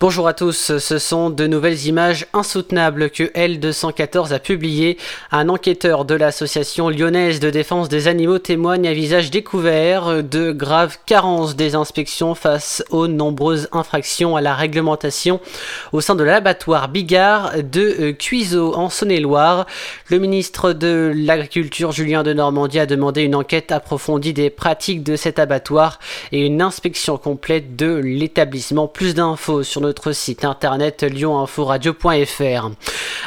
Bonjour à tous, ce sont de nouvelles images insoutenables que L214 a publiées. Un enquêteur de l'association lyonnaise de défense des animaux témoigne à visage découvert de graves carences des inspections face aux nombreuses infractions à la réglementation au sein de l'abattoir Bigard de Cuiseau en Saône-et-Loire. Le ministre de l'Agriculture Julien de Normandie a demandé une enquête approfondie des pratiques de cet abattoir et une inspection complète de l'établissement. Plus d'infos sur notre site internet lyoninforadio.fr.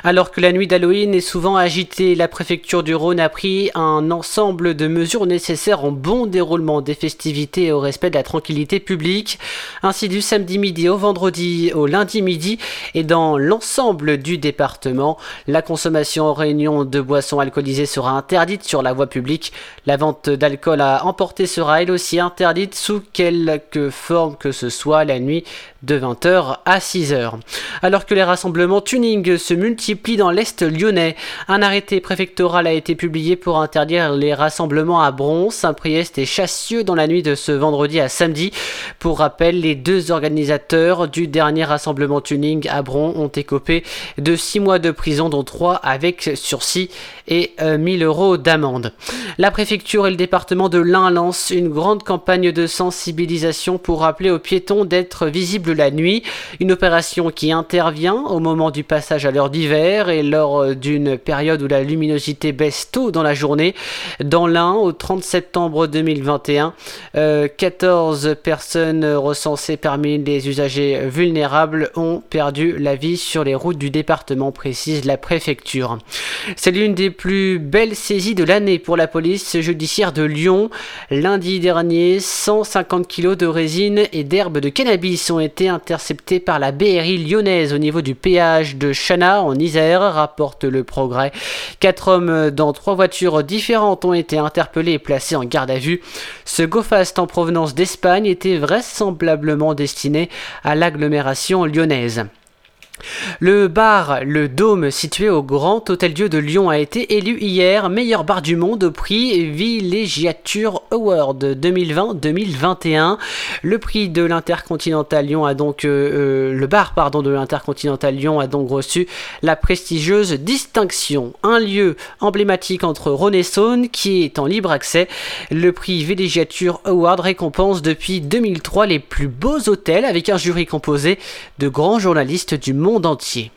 Alors que la nuit d'Halloween est souvent agitée, la préfecture du Rhône a pris un ensemble de mesures nécessaires au bon déroulement des festivités et au respect de la tranquillité publique. Ainsi du samedi midi au vendredi au lundi midi et dans l'ensemble du département, la consommation en réunion de boissons alcoolisées sera interdite sur la voie publique. La vente d'alcool à emporter sera elle aussi interdite sous quelque forme que ce soit la nuit de 20h à 6h. Alors que les rassemblements tuning se multiplient dans l'Est lyonnais, un arrêté préfectoral a été publié pour interdire les rassemblements à Bron, Saint-Priest et Chassieux dans la nuit de ce vendredi à samedi. Pour rappel, les deux organisateurs du dernier rassemblement tuning à Bron ont écopé de 6 mois de prison, dont 3 avec sursis et 1000 euh, euros d'amende. La préfecture et le département de l'Ain lancent une grande campagne de sensibilisation pour rappeler aux piétons d'être visibles la nuit. Une opération qui intervient au moment du passage à l'heure d'hiver et lors euh, d'une période où la luminosité baisse tôt dans la journée. Dans l'Ain, au 30 septembre 2021, 14 euh, personnes recensées parmi les usagers vulnérables ont perdu la vie sur les routes du département, précise la préfecture. C'est l'une des plus belles saisies de l'année pour la police judiciaire de Lyon. Lundi dernier, 150 kg de résine et d'herbes de cannabis ont été interceptés par la BRI lyonnaise au niveau du péage de Chana en Isère, rapporte le progrès. Quatre hommes dans trois voitures différentes ont été interpellés et placés en garde à vue. Ce GoFast en provenance d'Espagne était vraisemblablement destiné à l'agglomération lyonnaise. Le bar Le Dôme, situé au Grand Hôtel Dieu de Lyon, a été élu hier meilleur bar du monde au prix Villégiature Award 2020-2021. Le prix de l'Intercontinental Lyon a donc euh, euh, le bar de l'Intercontinental Lyon a donc reçu la prestigieuse distinction, un lieu emblématique entre Rhône et qui est en libre accès. Le prix Villégiature Award récompense depuis 2003 les plus beaux hôtels avec un jury composé de grands journalistes du monde monde entier.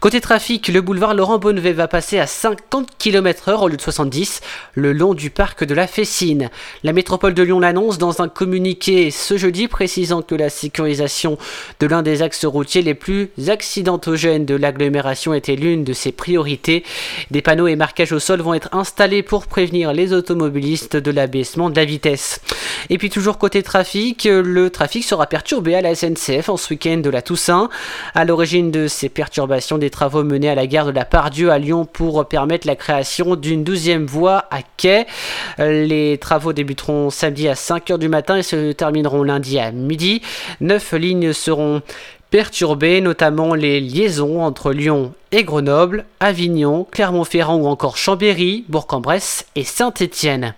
Côté trafic, le boulevard Laurent Bonnevet va passer à 50 km/h au lieu de 70 le long du parc de la Fessine. La métropole de Lyon l'annonce dans un communiqué ce jeudi précisant que la sécurisation de l'un des axes routiers les plus accidentogènes de l'agglomération était l'une de ses priorités. Des panneaux et marquages au sol vont être installés pour prévenir les automobilistes de l'abaissement de la vitesse. Et puis toujours côté trafic, le trafic sera perturbé à la SNCF en ce week-end de la Toussaint. À l'origine de ces perturbations des travaux menés à la gare de la Pardieu à Lyon pour permettre la création d'une douzième voie à quai. Les travaux débuteront samedi à 5h du matin et se termineront lundi à midi. Neuf lignes seront perturbées, notamment les liaisons entre Lyon et Grenoble, Avignon, Clermont-Ferrand ou encore Chambéry, Bourg-en-Bresse et Saint-Étienne.